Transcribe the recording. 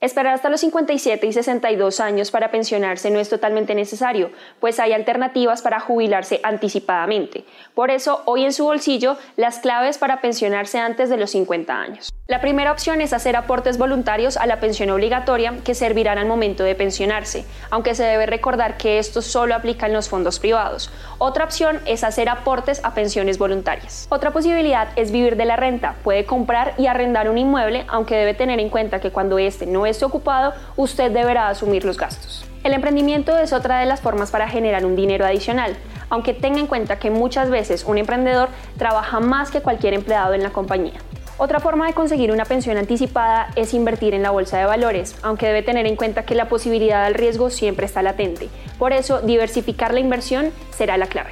Esperar hasta los 57 y 62 años para pensionarse no es totalmente necesario, pues hay alternativas para jubilarse anticipadamente. Por eso, hoy en su bolsillo, las claves para pensionarse antes de los 50 años. La primera opción es hacer aportes voluntarios a la pensión obligatoria que servirán al momento de pensionarse, aunque se debe recordar que esto solo aplica en los fondos privados. Otra opción es hacer aportes a pensiones voluntarias. Otra posibilidad es vivir de la renta. Puede comprar y arrendar un inmueble, aunque debe tener en cuenta que cuando este no esté ocupado, usted deberá asumir los gastos. El emprendimiento es otra de las formas para generar un dinero adicional, aunque tenga en cuenta que muchas veces un emprendedor trabaja más que cualquier empleado en la compañía. Otra forma de conseguir una pensión anticipada es invertir en la bolsa de valores, aunque debe tener en cuenta que la posibilidad del riesgo siempre está latente. Por eso, diversificar la inversión será la clave.